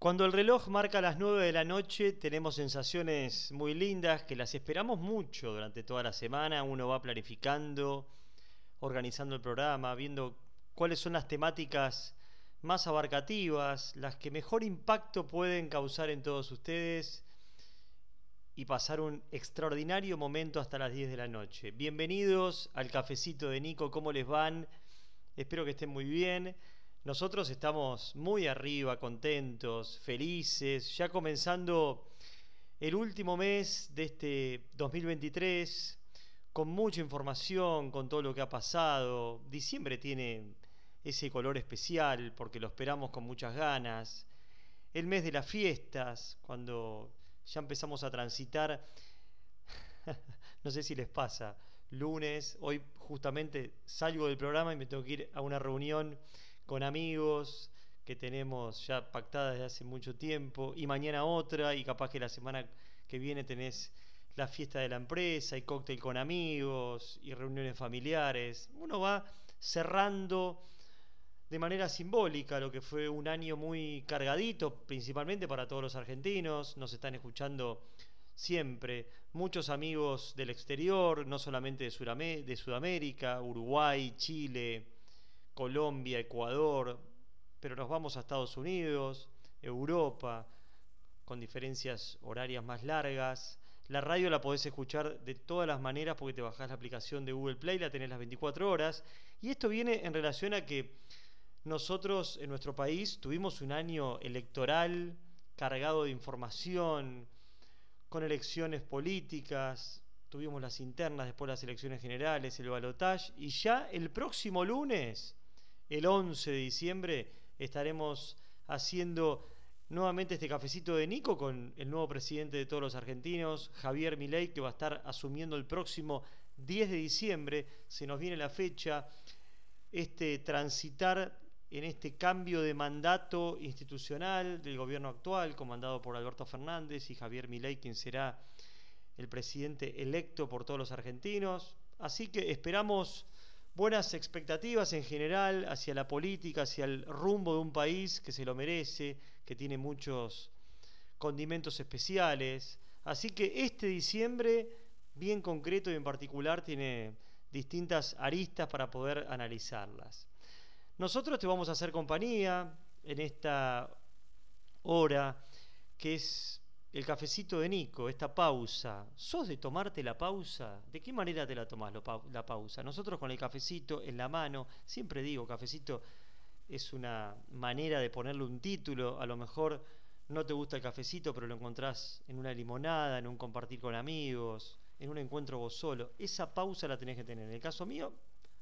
Cuando el reloj marca las 9 de la noche tenemos sensaciones muy lindas que las esperamos mucho durante toda la semana. Uno va planificando, organizando el programa, viendo cuáles son las temáticas más abarcativas, las que mejor impacto pueden causar en todos ustedes y pasar un extraordinario momento hasta las 10 de la noche. Bienvenidos al cafecito de Nico, ¿cómo les van? Espero que estén muy bien. Nosotros estamos muy arriba, contentos, felices, ya comenzando el último mes de este 2023, con mucha información, con todo lo que ha pasado. Diciembre tiene ese color especial porque lo esperamos con muchas ganas. El mes de las fiestas, cuando ya empezamos a transitar, no sé si les pasa, lunes, hoy justamente salgo del programa y me tengo que ir a una reunión con amigos que tenemos ya pactadas desde hace mucho tiempo, y mañana otra, y capaz que la semana que viene tenés la fiesta de la empresa, y cóctel con amigos, y reuniones familiares. Uno va cerrando de manera simbólica lo que fue un año muy cargadito, principalmente para todos los argentinos, nos están escuchando siempre muchos amigos del exterior, no solamente de, Sudamérica, Uruguay, Chile, Colombia, Ecuador, pero nos vamos a Estados Unidos, Europa, con diferencias horarias más largas. La radio la podés escuchar de todas las maneras porque te bajás la aplicación de Google Play, la tenés las 24 horas. Y esto viene en relación a que nosotros en nuestro país tuvimos un año electoral cargado de información, con elecciones políticas, tuvimos las internas, después las elecciones generales, el balotaje, y ya el próximo lunes el 11 de diciembre estaremos haciendo nuevamente este cafecito de Nico con el nuevo presidente de todos los argentinos, Javier Milei, que va a estar asumiendo el próximo 10 de diciembre. Se nos viene la fecha, este transitar en este cambio de mandato institucional del gobierno actual, comandado por Alberto Fernández y Javier Milei, quien será el presidente electo por todos los argentinos. Así que esperamos buenas expectativas en general hacia la política, hacia el rumbo de un país que se lo merece, que tiene muchos condimentos especiales. Así que este diciembre, bien concreto y en particular, tiene distintas aristas para poder analizarlas. Nosotros te vamos a hacer compañía en esta hora que es el cafecito de Nico, esta pausa. ¿Sos de tomarte la pausa? ¿De qué manera te la tomás la pausa? Nosotros con el cafecito en la mano, siempre digo, cafecito es una manera de ponerle un título, a lo mejor no te gusta el cafecito, pero lo encontrás en una limonada, en un compartir con amigos, en un encuentro vos solo. Esa pausa la tenés que tener. En el caso mío,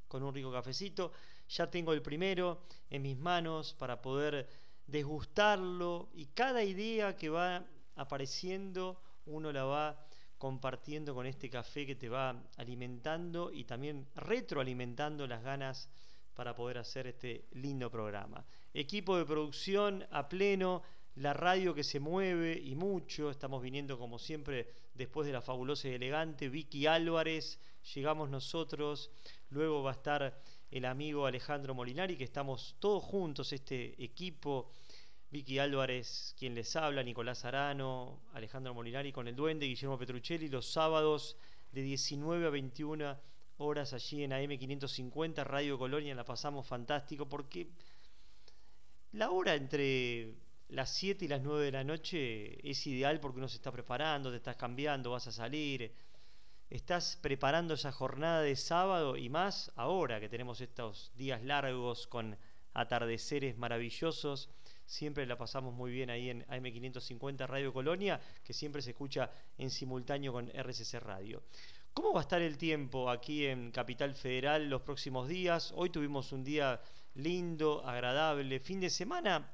con un rico cafecito, ya tengo el primero en mis manos para poder desgustarlo y cada idea que va apareciendo, uno la va compartiendo con este café que te va alimentando y también retroalimentando las ganas para poder hacer este lindo programa. Equipo de producción a pleno, la radio que se mueve y mucho, estamos viniendo como siempre después de la fabulosa y elegante Vicky Álvarez, llegamos nosotros, luego va a estar el amigo Alejandro Molinari, que estamos todos juntos, este equipo Vicky Álvarez, quien les habla, Nicolás Arano, Alejandro Molinari con el Duende, Guillermo Petruccelli, los sábados de 19 a 21 horas allí en AM550, Radio Colonia, la pasamos fantástico porque la hora entre las 7 y las 9 de la noche es ideal porque uno se está preparando, te estás cambiando, vas a salir, estás preparando esa jornada de sábado y más ahora que tenemos estos días largos con atardeceres maravillosos siempre la pasamos muy bien ahí en AM550 Radio Colonia, que siempre se escucha en simultáneo con RCC Radio. ¿Cómo va a estar el tiempo aquí en Capital Federal los próximos días? Hoy tuvimos un día lindo, agradable, fin de semana.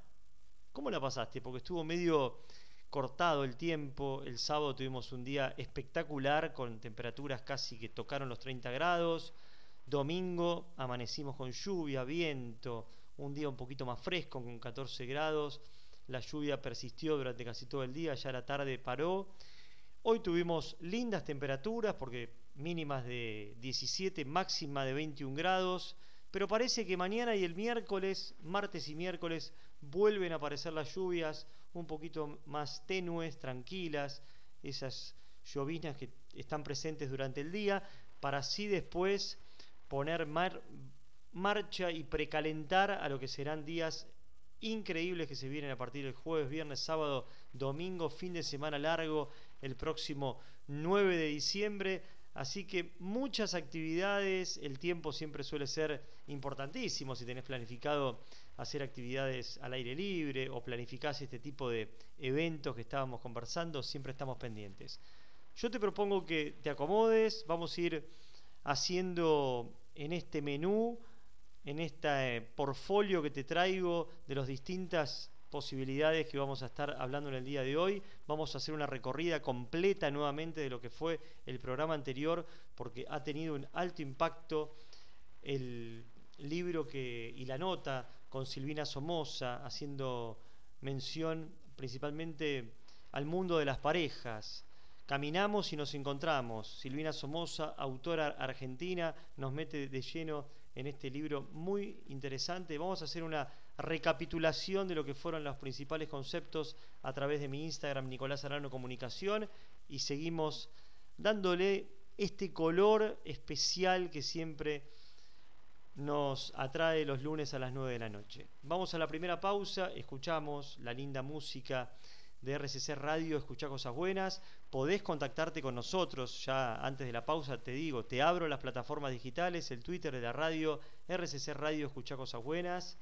¿Cómo la pasaste? Porque estuvo medio cortado el tiempo. El sábado tuvimos un día espectacular con temperaturas casi que tocaron los 30 grados. Domingo amanecimos con lluvia, viento, un día un poquito más fresco, con 14 grados. La lluvia persistió durante casi todo el día, ya la tarde paró. Hoy tuvimos lindas temperaturas porque mínimas de 17, máxima de 21 grados, pero parece que mañana y el miércoles, martes y miércoles, vuelven a aparecer las lluvias un poquito más tenues, tranquilas, esas llovinas que están presentes durante el día, para así después poner marcha y precalentar a lo que serán días increíbles que se vienen a partir del jueves, viernes, sábado, domingo, fin de semana largo, el próximo 9 de diciembre. Así que muchas actividades, el tiempo siempre suele ser importantísimo si tenés planificado hacer actividades al aire libre o planificás este tipo de eventos que estábamos conversando, siempre estamos pendientes. Yo te propongo que te acomodes, vamos a ir haciendo en este menú, en este portfolio que te traigo de las distintas posibilidades que vamos a estar hablando en el día de hoy. Vamos a hacer una recorrida completa nuevamente de lo que fue el programa anterior porque ha tenido un alto impacto el libro que, y la nota con Silvina Somoza haciendo mención principalmente al mundo de las parejas. Caminamos y nos encontramos. Silvina Somoza, autora argentina, nos mete de lleno en este libro muy interesante. Vamos a hacer una recapitulación de lo que fueron los principales conceptos a través de mi Instagram, Nicolás Arano Comunicación, y seguimos dándole este color especial que siempre nos atrae los lunes a las 9 de la noche. Vamos a la primera pausa, escuchamos la linda música de RCC Radio, escucha cosas buenas. Podés contactarte con nosotros, ya antes de la pausa te digo, te abro las plataformas digitales, el Twitter de la radio, RCC Radio, escucha cosas buenas.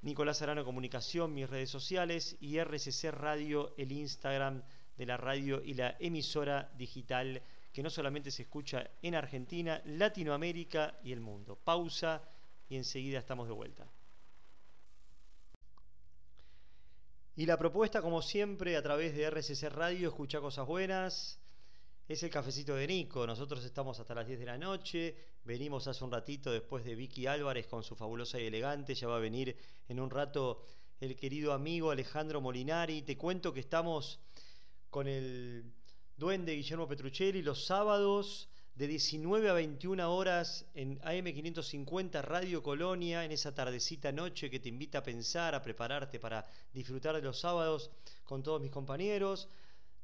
Nicolás Arano Comunicación, mis redes sociales y RCC Radio, el Instagram de la radio y la emisora digital que no solamente se escucha en Argentina, Latinoamérica y el mundo. Pausa y enseguida estamos de vuelta. Y la propuesta, como siempre, a través de RCC Radio, escucha cosas buenas, es el cafecito de Nico. Nosotros estamos hasta las 10 de la noche, venimos hace un ratito después de Vicky Álvarez con su fabulosa y elegante, ya va a venir en un rato el querido amigo Alejandro Molinari. Te cuento que estamos con el duende Guillermo Petruccelli los sábados de 19 a 21 horas en AM550 Radio Colonia, en esa tardecita noche que te invita a pensar, a prepararte para disfrutar de los sábados con todos mis compañeros.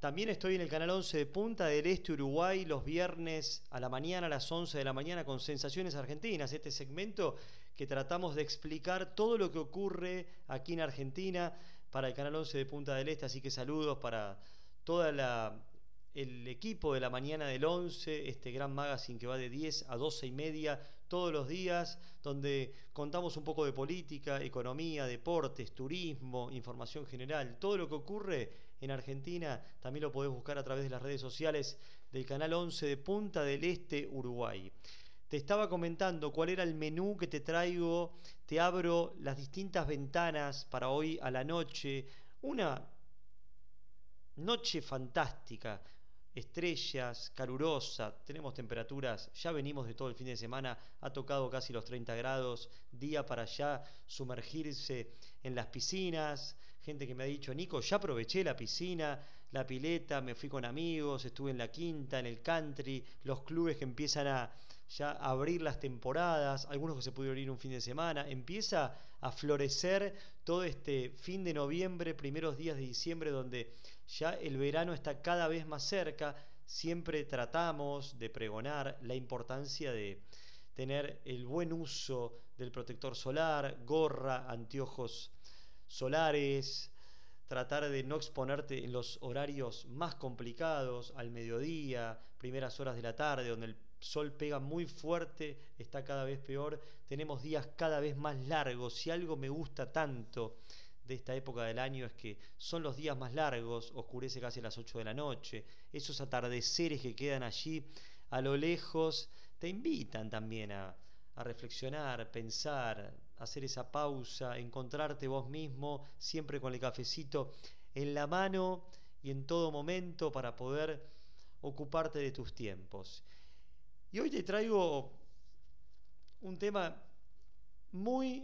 También estoy en el canal 11 de Punta del Este Uruguay los viernes a la mañana, a las 11 de la mañana con Sensaciones Argentinas, este segmento que tratamos de explicar todo lo que ocurre aquí en Argentina para el canal 11 de Punta del Este, así que saludos para toda la el equipo de la mañana del 11, este gran magazine que va de 10 a 12 y media todos los días, donde contamos un poco de política, economía, deportes, turismo, información general, todo lo que ocurre en Argentina, también lo podés buscar a través de las redes sociales del canal 11 de Punta del Este, Uruguay. Te estaba comentando cuál era el menú que te traigo, te abro las distintas ventanas para hoy a la noche, una noche fantástica, estrellas, calurosa, tenemos temperaturas, ya venimos de todo el fin de semana, ha tocado casi los 30 grados, día para ya sumergirse en las piscinas, gente que me ha dicho, Nico, ya aproveché la piscina, la pileta, me fui con amigos, estuve en la quinta, en el country, los clubes que empiezan a ya abrir las temporadas, algunos que se pudieron ir un fin de semana, empieza a florecer todo este fin de noviembre, primeros días de diciembre, donde ya el verano está cada vez más cerca, siempre tratamos de pregonar la importancia de tener el buen uso del protector solar, gorra, anteojos solares, tratar de no exponerte en los horarios más complicados, al mediodía, primeras horas de la tarde, donde el sol pega muy fuerte, está cada vez peor, tenemos días cada vez más largos, si algo me gusta tanto de esta época del año es que son los días más largos, oscurece casi a las 8 de la noche, esos atardeceres que quedan allí a lo lejos te invitan también a, a reflexionar, pensar, hacer esa pausa, encontrarte vos mismo, siempre con el cafecito en la mano y en todo momento para poder ocuparte de tus tiempos. Y hoy te traigo un tema muy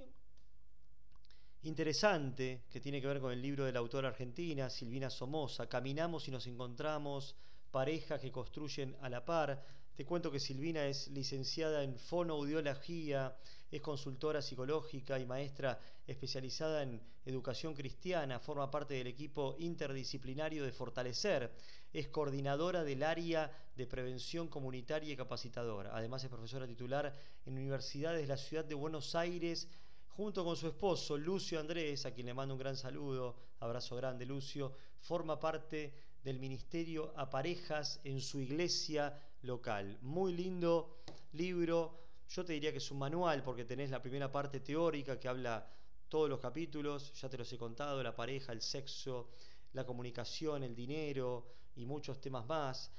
interesante que tiene que ver con el libro de la autora argentina Silvina Somoza, Caminamos y nos encontramos, parejas que construyen a la par. Te cuento que Silvina es licenciada en fonoaudiología, es consultora psicológica y maestra especializada en educación cristiana, forma parte del equipo interdisciplinario de Fortalecer, es coordinadora del área de prevención comunitaria y capacitadora. Además es profesora titular en universidades de la ciudad de Buenos Aires, junto con su esposo Lucio Andrés, a quien le mando un gran saludo, abrazo grande Lucio, forma parte del ministerio a parejas en su iglesia local. Muy lindo libro, yo te diría que es un manual porque tenés la primera parte teórica que habla todos los capítulos, ya te los he contado, la pareja, el sexo, la comunicación, el dinero y muchos temas más.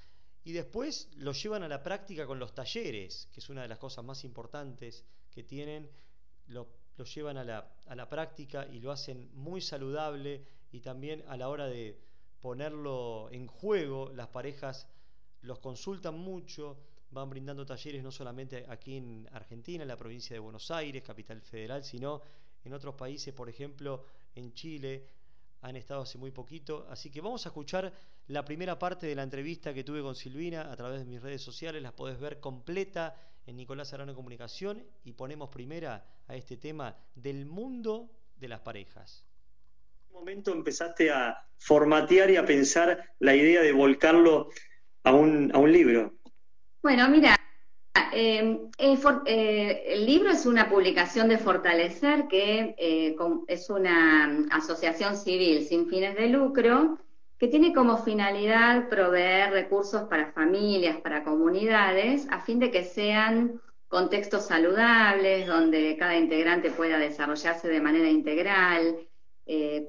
Y después lo llevan a la práctica con los talleres, que es una de las cosas más importantes que tienen. Lo, llevan a la, a la práctica y lo hacen muy saludable y también a la hora de ponerlo en juego, las parejas los consultan mucho van brindando talleres no solamente aquí en Argentina, en la provincia de Buenos Aires, capital federal, sino en otros países, por ejemplo, en Chile, han estado hace muy poquito. Así que vamos a escuchar la primera parte de la entrevista que tuve con Silvina a través de mis redes sociales, las podés ver completa en Nicolás Arano Comunicación y ponemos primera a este tema del mundo de las parejas. ¿En qué momento empezaste a formatear y a pensar la idea de volcarlo a un, a un libro? Bueno, mira, eh, eh, el libro es una publicación de Fortalecer, que eh, es una asociación civil sin fines de lucro, que tiene como finalidad proveer recursos para familias, para comunidades, a fin de que sean contextos saludables, donde cada integrante pueda desarrollarse de manera integral,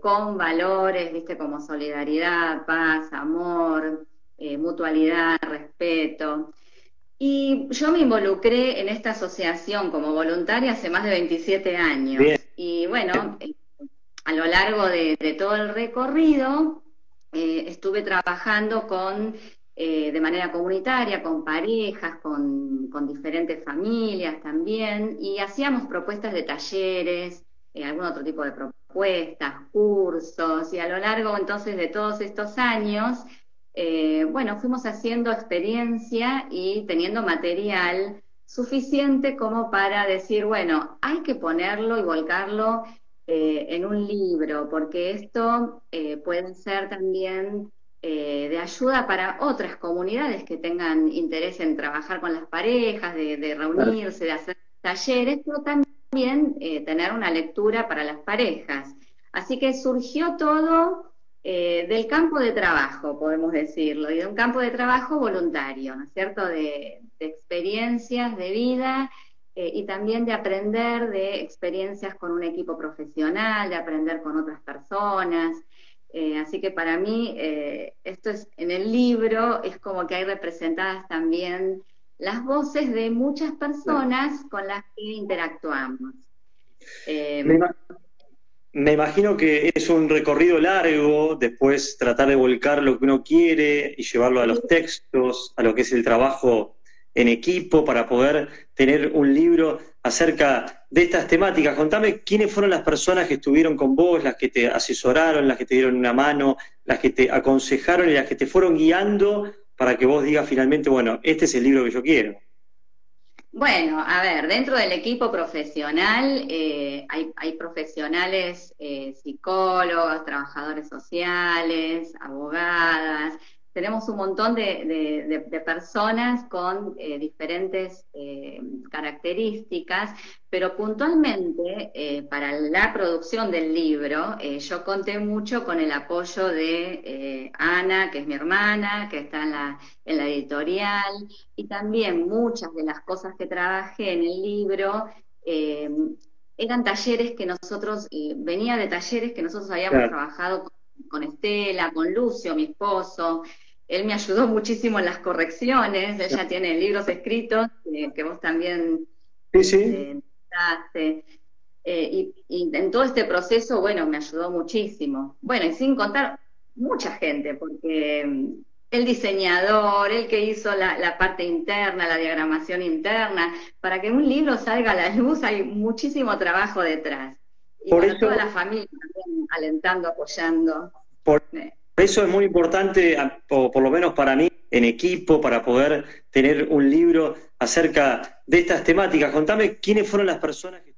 con valores, viste, como solidaridad, paz, amor, mutualidad, respeto. Y yo me involucré en esta asociación como voluntaria hace más de 27 años. Y bueno, eh, a lo largo de, todo el recorrido eh, estuve trabajando con, eh, de manera comunitaria, con parejas, con, con, diferentes familias también, y hacíamos propuestas de talleres, algún otro tipo de propuestas, cursos, y a lo largo entonces de todos estos años eh, bueno, fuimos haciendo experiencia y teniendo material suficiente como para decir, bueno, hay que ponerlo y volcarlo eh, en un libro, porque esto eh, puede ser también de ayuda para otras comunidades que tengan interés en trabajar con las parejas, de, reunirse, de hacer talleres, pero también tener una lectura para las parejas. Así que surgió todo eh, del campo de trabajo, podemos decirlo, y de un campo de trabajo voluntario, ¿no es cierto?, de, experiencias de vida eh, y también de aprender de experiencias con un equipo profesional, de aprender con otras personas. Eh, así que para mí, esto es en el libro, es como que hay representadas también las voces de muchas personas con las que interactuamos. Me imagino que es un recorrido largo, después tratar de volcar lo que uno quiere y llevarlo a los textos, a lo que es el trabajo en equipo para poder tener un libro acerca de estas temáticas. Contame quiénes fueron las personas que estuvieron con vos, las que te asesoraron, las que te dieron una mano, las que te aconsejaron y las que te fueron guiando para que vos digas finalmente, bueno, este es el libro que yo quiero. Bueno, a ver, dentro del equipo profesional eh, hay, profesionales eh, psicólogos, trabajadores sociales, abogadas, tenemos un montón de, personas con eh, diferentes eh, características, pero puntualmente eh, para la producción del libro yo conté mucho con el apoyo de Ana, que es mi hermana, que está en la, en la editorial, y también muchas de las cosas que trabajé en el libro eran talleres que nosotros, venía de talleres que nosotros habíamos trabajado con, con Estela, con Lucio, mi esposo, él me ayudó muchísimo en las correcciones, ella tiene libros escritos que vos también sí, sí. Eh, eh, y, en todo este proceso, bueno, me ayudó muchísimo. Bueno, y sin contar mucha gente, porque mm, el diseñador, el que hizo la, parte interna, la diagramación interna, para que un libro salga a la luz hay muchísimo trabajo detrás. Y por toda la familia también alentando, apoyando. Por, eso es muy importante, por, lo menos para mí, en equipo para poder tener un libro acerca de estas temáticas. Contame quiénes fueron las personas que...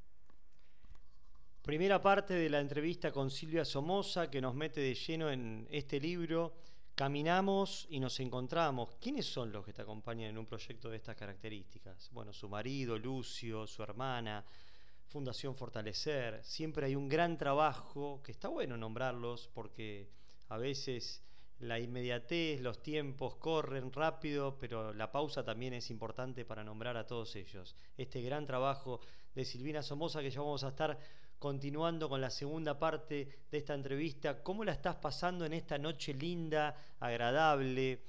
Primera parte de la entrevista con Silvia Somoza que nos mete de lleno en este libro. Caminamos y nos encontramos. ¿Quiénes son los que te acompañan en un proyecto de estas características? Bueno, su marido, Lucio, su hermana, Fundación Fortalecer. Siempre hay un gran trabajo que está bueno nombrarlos porque a veces la inmediatez, los tiempos corren rápido, pero la pausa también es importante para nombrar a todos ellos. Este gran trabajo de Silvina Somoza que ya vamos a estar continuando con la segunda parte de esta entrevista. ¿Cómo la estás pasando en esta noche linda, agradable?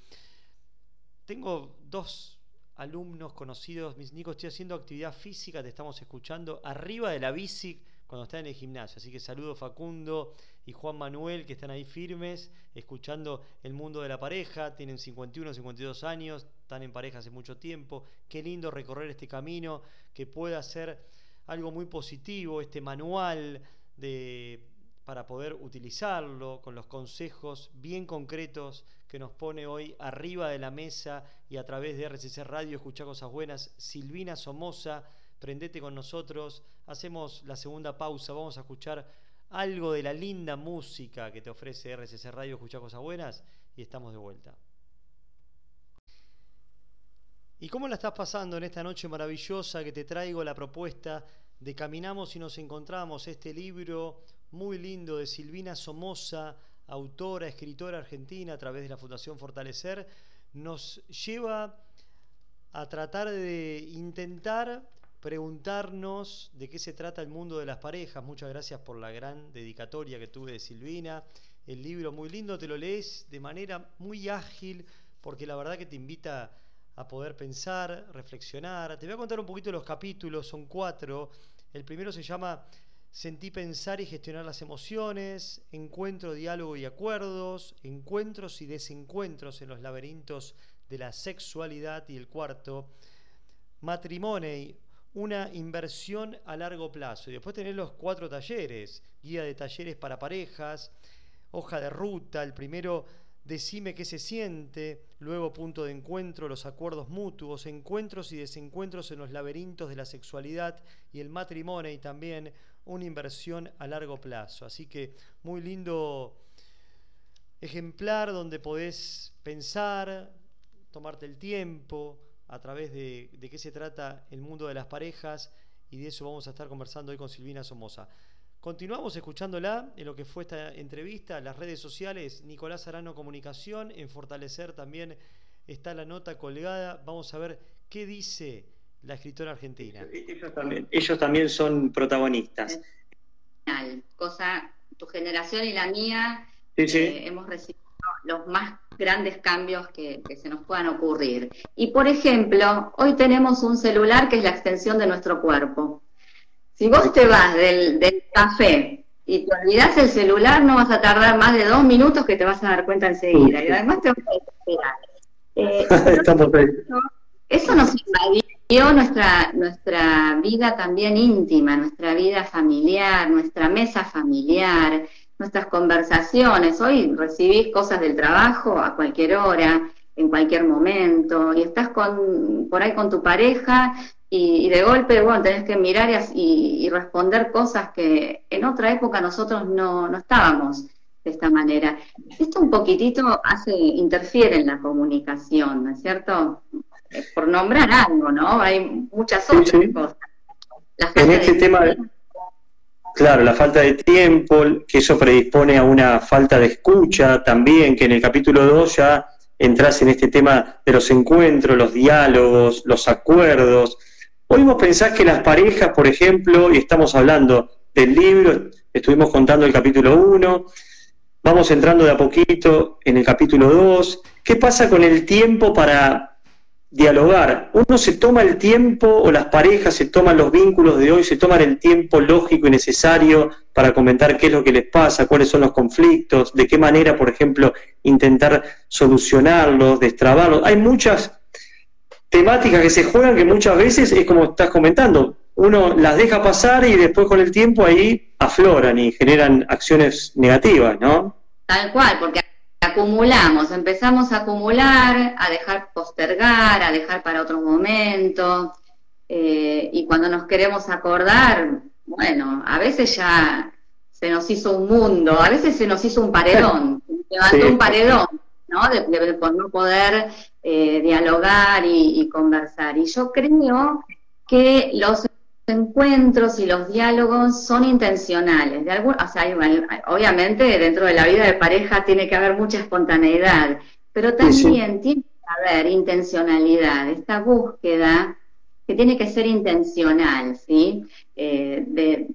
Tengo dos alumnos conocidos, mis Nico, estoy haciendo actividad física, te estamos escuchando arriba de la bici cuando están en el gimnasio. Así que saludo Facundo y Juan Manuel que están ahí firmes, escuchando el mundo de la pareja, tienen 51, 52 años, están en pareja hace mucho tiempo. Qué lindo recorrer este camino, que pueda ser algo muy positivo, este manual de, para poder utilizarlo con los consejos bien concretos que nos pone hoy arriba de la mesa y a través de RCC Radio Escucha Cosas Buenas, Silvina Somoza, prendete con nosotros, hacemos la segunda pausa, vamos a escuchar algo de la linda música que te ofrece RCC Radio Escucha Cosas Buenas y estamos de vuelta. ¿Y cómo la estás pasando en esta noche maravillosa que te traigo la propuesta de Caminamos y nos encontramos, este libro muy lindo de Silvina Somoza, autora, escritora argentina a través de la Fundación Fortalecer, nos lleva a tratar de intentar preguntarnos de qué se trata el mundo de las parejas. Muchas gracias por la gran dedicatoria que tuve de Silvina. El libro muy lindo, te lo lees de manera muy ágil porque la verdad que te invita a poder pensar, reflexionar. Te voy a contar un poquito los capítulos, son cuatro. El primero se llama Sentí pensar y gestionar las emociones, encuentro, diálogo y acuerdos, encuentros y desencuentros en los laberintos de la sexualidad y el cuarto, matrimonio, una inversión a largo plazo. Y después tenés los cuatro talleres, guía de talleres para parejas, hoja de ruta, el primero decime qué se siente, luego punto de encuentro, los acuerdos mutuos, encuentros y desencuentros en los laberintos de la sexualidad y el matrimonio y también una inversión a largo plazo. Así que muy lindo ejemplar donde podés pensar, tomarte el tiempo a través de, de qué se trata el mundo de las parejas y de eso vamos a estar conversando hoy con Silvina Somoza. Continuamos escuchándola en lo que fue esta entrevista, las redes sociales, Nicolás Arano Comunicación, en Fortalecer también está la nota colgada. Vamos a ver qué dice la escritora argentina. Ellos también, son protagonistas. Cosa, tu generación y la mía eh, hemos recibido los más grandes cambios que, se nos puedan ocurrir. Y por ejemplo, hoy tenemos un celular que es la extensión de nuestro cuerpo. Si vos te vas del, café y te olvidas el celular, no vas a tardar más de dos minutos que te vas a dar cuenta enseguida. Y además te vas a esperar. Eh, eso nos invadió nuestra, nuestra vida también íntima, nuestra vida familiar, nuestra mesa familiar, nuestras conversaciones. Hoy recibís cosas del trabajo a cualquier hora, en cualquier momento, y estás con, por ahí con tu pareja y, de golpe, bueno, tenés que mirar y, responder cosas que en otra época nosotros no, no estábamos de esta manera. Esto un poquitito hace, interfiere en la comunicación, ¿no es cierto? Por nombrar algo, ¿no? Hay muchas otras cosas. en este tema, claro, la falta de tiempo, que eso predispone a una falta de escucha también, que en el capítulo 2 ya entras en este tema de los encuentros, los diálogos, los acuerdos, Podemos pensar que las parejas, por ejemplo, y estamos hablando del libro, estuvimos contando el capítulo 1, vamos entrando de a poquito en el capítulo 2, ¿qué pasa con el tiempo para dialogar? Uno se toma el tiempo, o las parejas se toman los vínculos de hoy, se toman el tiempo lógico y necesario para comentar qué es lo que les pasa, cuáles son los conflictos, de qué manera, por ejemplo, intentar solucionarlos, destrabarlos. Hay muchas temáticas que se juegan que muchas veces es como estás comentando, uno las deja pasar y después con el tiempo ahí afloran y generan acciones negativas, ¿no? Tal cual, porque acumulamos, empezamos a acumular, a dejar postergar, a dejar para otro momento, eh, y cuando nos queremos acordar, bueno, a veces ya se nos hizo un mundo, a veces se nos hizo un paredón, se levantó un paredón, ¿no? De, por no poder eh, dialogar y, conversar. Y yo creo que los encuentros y los diálogos son intencionales. De algún, o sea, obviamente dentro de la vida de pareja tiene que haber mucha espontaneidad, pero también tiene que haber intencionalidad, esta búsqueda que tiene que ser intencional, ¿sí? Eh,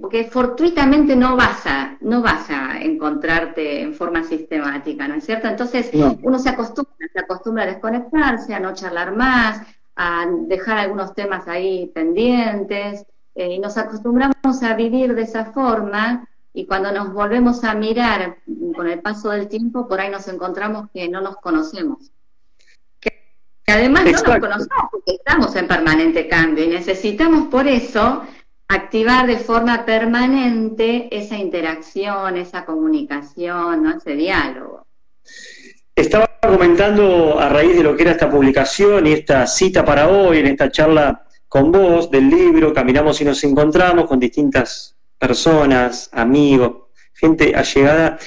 porque fortuitamente no vas a no vas a encontrarte en forma sistemática, ¿no es cierto? Entonces uno se acostumbra, se acostumbra a desconectarse, a no charlar más, a dejar algunos temas ahí pendientes, eh, y nos acostumbramos a vivir de esa forma, y cuando nos volvemos a mirar con el paso del tiempo, por ahí nos encontramos que no nos conocemos. Que, además no nos conocemos porque estamos en permanente cambio y necesitamos por eso activar de forma permanente esa interacción, esa comunicación, ese diálogo. Estaba comentando a raíz de lo que era esta publicación y esta cita para hoy, en esta charla con vos del libro, caminamos y nos encontramos con distintas personas, amigos, gente allegada,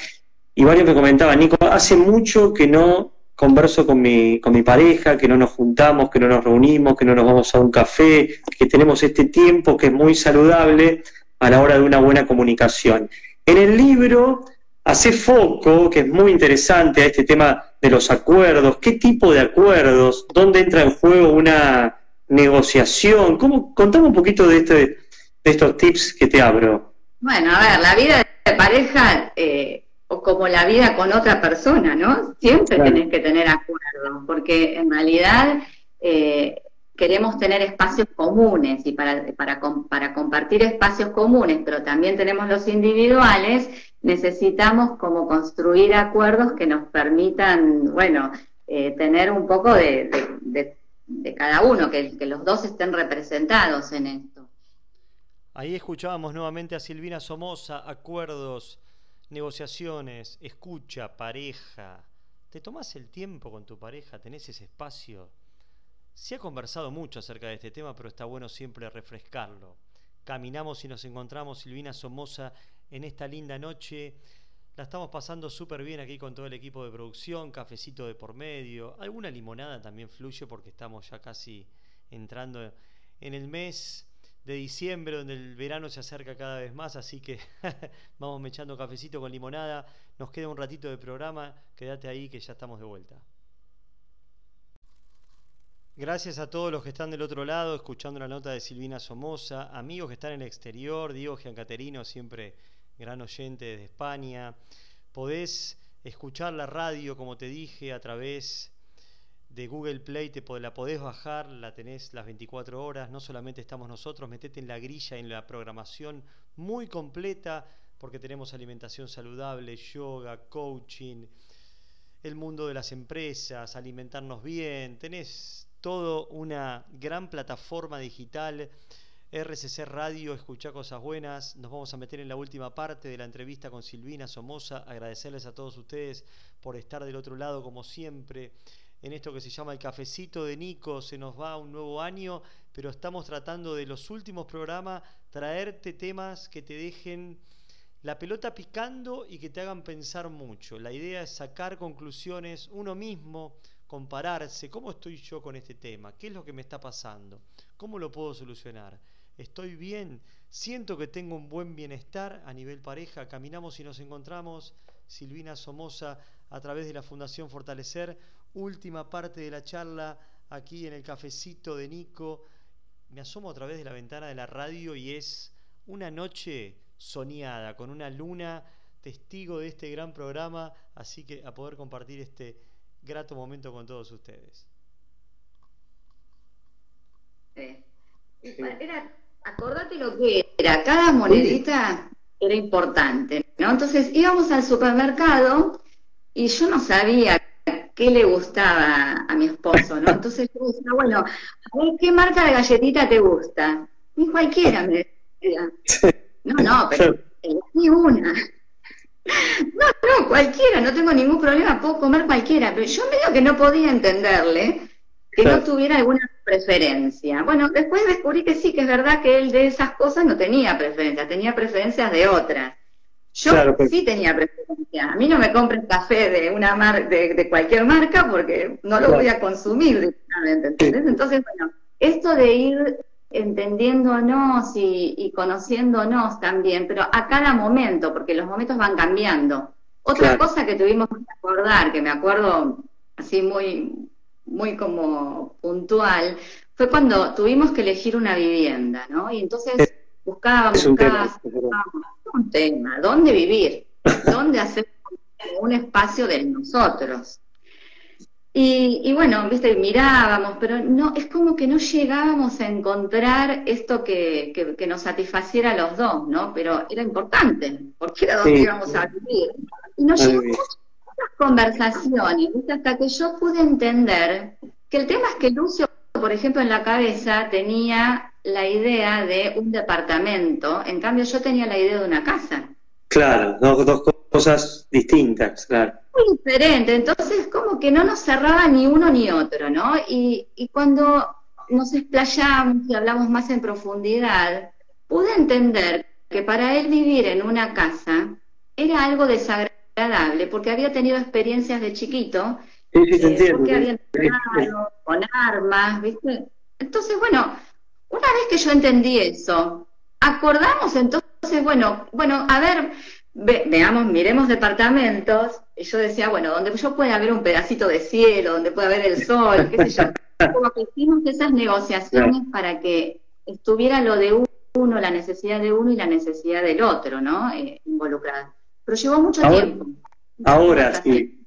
y varios me comentaban, Nico, hace mucho que no converso con mi, con mi pareja, que no nos juntamos, que no nos reunimos, que no nos vamos a un café, que tenemos este tiempo que es muy saludable a la hora de una buena comunicación. En el libro hace foco, que es muy interesante, a este tema de los acuerdos, qué tipo de acuerdos, dónde entra en juego una negociación. ¿Cómo, contame un poquito de, este, de estos tips que te abro. Bueno, a ver, la vida de pareja, eh, o como la vida con otra persona, ¿no? Siempre tenés que tener acuerdos, porque en realidad eh, queremos tener espacios comunes y para, para, para compartir espacios comunes, pero también tenemos los individuales, necesitamos como construir acuerdos que nos permitan, bueno, eh, tener un poco de, cada uno, que, que, los dos estén representados en esto. Ahí escuchábamos nuevamente a Silvina Somoza, acuerdos, negociaciones, escucha, pareja. ¿Te tomas el tiempo con tu pareja? ¿Tenés ese espacio? Se ha conversado mucho acerca de este tema, pero está bueno siempre refrescarlo. Caminamos y nos encontramos, Silvina Somoza, en esta linda noche. La estamos pasando súper bien aquí con todo el equipo de producción, cafecito de por medio, alguna limonada también fluye porque estamos ya casi entrando en el mes de diciembre donde el verano se acerca cada vez más, así que vamos echando cafecito con limonada. Nos queda un ratito de programa, quédate ahí que ya estamos de vuelta. Gracias a todos los que están del otro lado escuchando la nota de Silvina Somoza, amigos que están en el exterior, Diego Giancaterino siempre gran oyente desde España. Podés escuchar la radio, como te dije, a través de Google Play, te la podés bajar, la tenés las 24 horas, no solamente estamos nosotros, metete en la grilla, en la programación muy completa, porque tenemos alimentación saludable, yoga, coaching, el mundo de las empresas, alimentarnos bien, tenés todo una gran plataforma digital RCC Radio, escucha cosas buenas. Nos vamos a meter en la última parte de la entrevista con Silvina Somoza. Agradecerles a todos ustedes por estar del otro lado, como siempre, en esto que se llama el cafecito de Nico. Se nos va un nuevo año, pero estamos tratando de los últimos programas traerte temas que te dejen la pelota picando y que te hagan pensar mucho. La idea es sacar conclusiones uno mismo, compararse. ¿Cómo estoy yo con este tema? ¿Qué es lo que me está pasando? ¿Cómo lo puedo solucionar? estoy bien, siento que tengo un buen bienestar a nivel pareja, caminamos y nos encontramos, Silvina Somoza, a través de la Fundación Fortalecer, última parte de la charla aquí en el cafecito de Nico, me asomo a través de la ventana de la radio y es una noche soñada, con una luna testigo de este gran programa, así que a poder compartir este grato momento con todos ustedes. Era acordate lo que era, cada monedita era importante, ¿no? Entonces íbamos al supermercado y yo no sabía qué le gustaba a mi esposo, ¿no? Entonces yo decía, bueno, a ver, ¿qué marca de galletita te gusta? Y cualquiera me decía. No, no, pero elegí una. No, no, cualquiera, no tengo ningún problema, puedo comer cualquiera, pero yo medio que no podía entenderle que no tuviera alguna preferencia. Bueno, después descubrí que sí, que es verdad que él de esas cosas no tenía preferencia, tenía preferencias de otras. Yo sí tenía preferencia. A mí no me compren café de una mar de, cualquier marca porque no lo voy a consumir directamente, ¿entendés? Entonces, bueno, esto de ir entendiéndonos y, y, conociéndonos también, pero a cada momento, porque los momentos van cambiando. Otra cosa que tuvimos que acordar, que me acuerdo así muy, muy como puntual, fue cuando tuvimos que elegir una vivienda, ¿no? Y entonces buscábamos un casa, un tema, ¿dónde vivir? ¿Dónde hacer un espacio de nosotros? Y, bueno, viste, mirábamos, pero no, es como que no llegábamos a encontrar esto que, que, nos satisfaciera a los dos, ¿no? Pero era importante, porque era donde íbamos a vivir. Y nos llevamos muchas conversaciones, ¿viste? hasta que yo pude entender que el tema es que Lucio, por ejemplo, en la cabeza tenía la idea de un departamento, en cambio yo tenía la idea de una casa. Claro, dos cosas distintas, claro muy diferente, entonces como que no nos cerraba ni uno ni otro, ¿no? Y, cuando nos explayamos y hablamos más en profundidad, pude entender que para él vivir en una casa era algo desagradable, porque había tenido experiencias de chiquito, sí, sí, eh, porque había entrado con armas, ¿viste? Entonces, bueno, una vez que yo entendí eso, acordamos entonces, bueno, bueno, a ver, veamos, miremos departamentos, y yo decía, bueno, donde yo pueda ver un pedacito de cielo, donde pueda ver el sol, qué sé yo. Como que hicimos esas negociaciones para que estuviera lo de uno, la necesidad de uno y la necesidad del otro, ¿no? Eh, involucrada. Pero llevó mucho tiempo. Ahora, sí.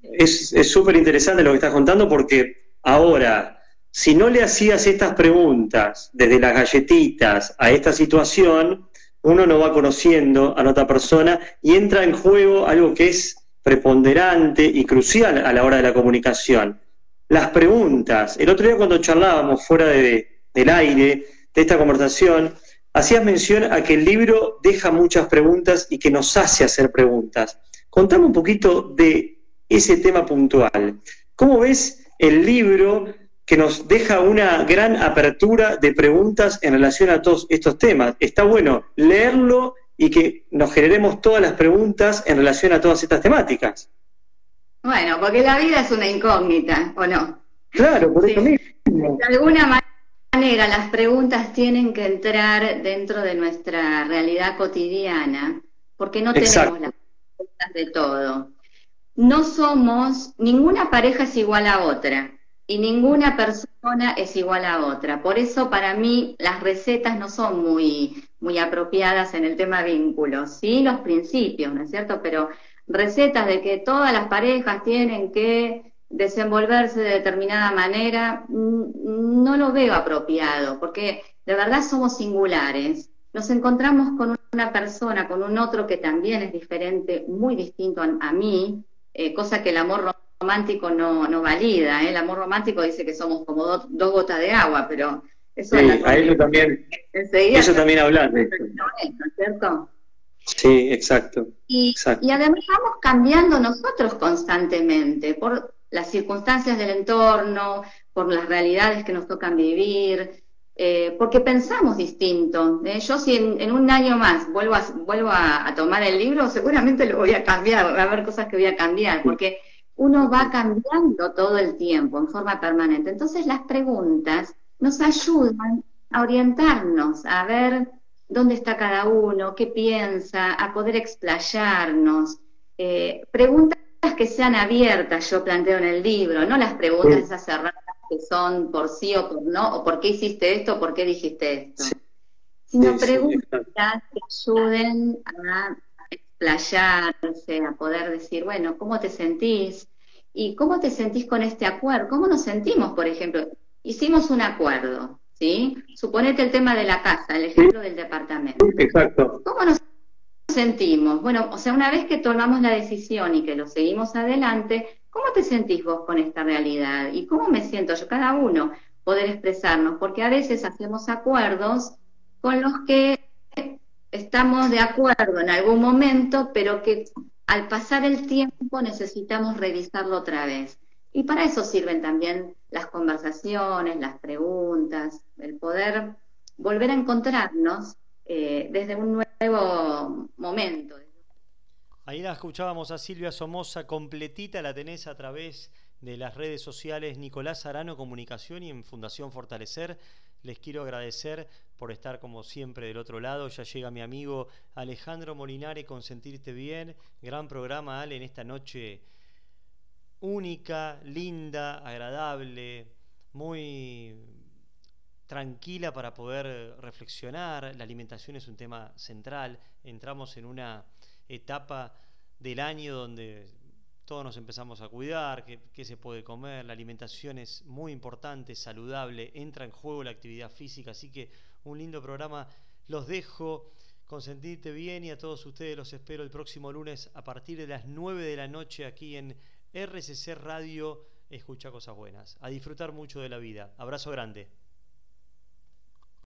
Es súper interesante lo que estás contando porque ahora, si no le hacías estas preguntas desde las galletitas a esta situación, uno no va conociendo a la otra persona y entra en juego algo que es preponderante y crucial a la hora de la comunicación. Las preguntas. El otro día cuando charlábamos fuera de, del aire de esta conversación, hacías mención a que el libro deja muchas preguntas y que nos hace hacer preguntas. Contame un poquito de ese tema puntual. ¿Cómo ves el libro que nos deja una gran apertura de preguntas en relación a todos estos temas. Está bueno leerlo y que nos generemos todas las preguntas en relación a todas estas temáticas. Bueno, porque la vida es una incógnita, ¿o no? Claro, por eso mismo. De alguna manera las preguntas tienen que entrar dentro de nuestra realidad cotidiana, porque no tenemos las respuestas de todo. No somos, ninguna pareja es igual a otra y ninguna persona es igual a otra. Por eso para mí las recetas no son muy, muy apropiadas en el tema vínculos, sí los principios, ¿no es cierto? Pero recetas de que todas las parejas tienen que desenvolverse de determinada manera, mm, no lo veo apropiado, porque de verdad somos singulares. Nos encontramos con una persona, con un otro que también es diferente, muy distinto a, mí, eh, cosa que el amor romántico no, no valida. ¿eh? El amor romántico dice que somos como dos gotas de agua, pero eso sí, a eso también, eso también hablar ¿no es cierto? Sí, exacto y, y además vamos cambiando nosotros constantemente por las circunstancias del entorno, por las realidades que nos tocan vivir, eh, porque pensamos distinto. ¿eh? Yo si en, un año más vuelvo, a, vuelvo a, tomar el libro, seguramente lo voy a cambiar, va a haber cosas que voy a cambiar, porque uno va cambiando todo el tiempo en forma permanente. Entonces las preguntas nos ayudan a orientarnos, a ver dónde está cada uno, qué piensa, a poder explayarnos. Eh, preguntas que sean abiertas, yo planteo en el libro, no las preguntas esas cerradas que son por sí o por no, o por qué hiciste esto, o por qué dijiste esto, sino preguntas que ayuden a explayarse, a poder decir, bueno, ¿cómo te sentís? ¿Y cómo te sentís con este acuerdo? ¿Cómo nos sentimos, por ejemplo? Hicimos un acuerdo, ¿sí? Suponete el tema de la casa, el ejemplo del departamento. Exacto. ¿Cómo nos sentimos? Bueno, o sea, una vez que tomamos la decisión y que lo seguimos adelante, ¿cómo te sentís vos con esta realidad? ¿Y cómo me siento yo? Cada uno poder expresarnos, porque a veces hacemos acuerdos con los que estamos de acuerdo en algún momento, pero que al pasar el tiempo necesitamos revisarlo otra vez. Y para eso sirven también las conversaciones, las preguntas, el poder volver a encontrarnos eh, desde un nuevo momento. Ahí la escuchábamos a Silvia Somoza, completita la tenés a través de las redes sociales Nicolás Arano Comunicación y en Fundación Fortalecer. Les quiero agradecer por estar como siempre del otro lado. Ya llega mi amigo Alejandro Molinari con Sentirte Bien. Gran programa, Ale, en esta noche única, linda, agradable, muy tranquila para poder reflexionar. La alimentación es un tema central. Entramos en una etapa del año donde todos nos empezamos a cuidar, qué, se puede comer, la alimentación es muy importante, saludable, entra en juego la actividad física, así que un lindo programa. Los dejo, consentirte bien y a todos ustedes los espero el próximo lunes a partir de las 9 de la noche aquí en RCC Radio. Escucha cosas buenas. A disfrutar mucho de la vida. Abrazo grande.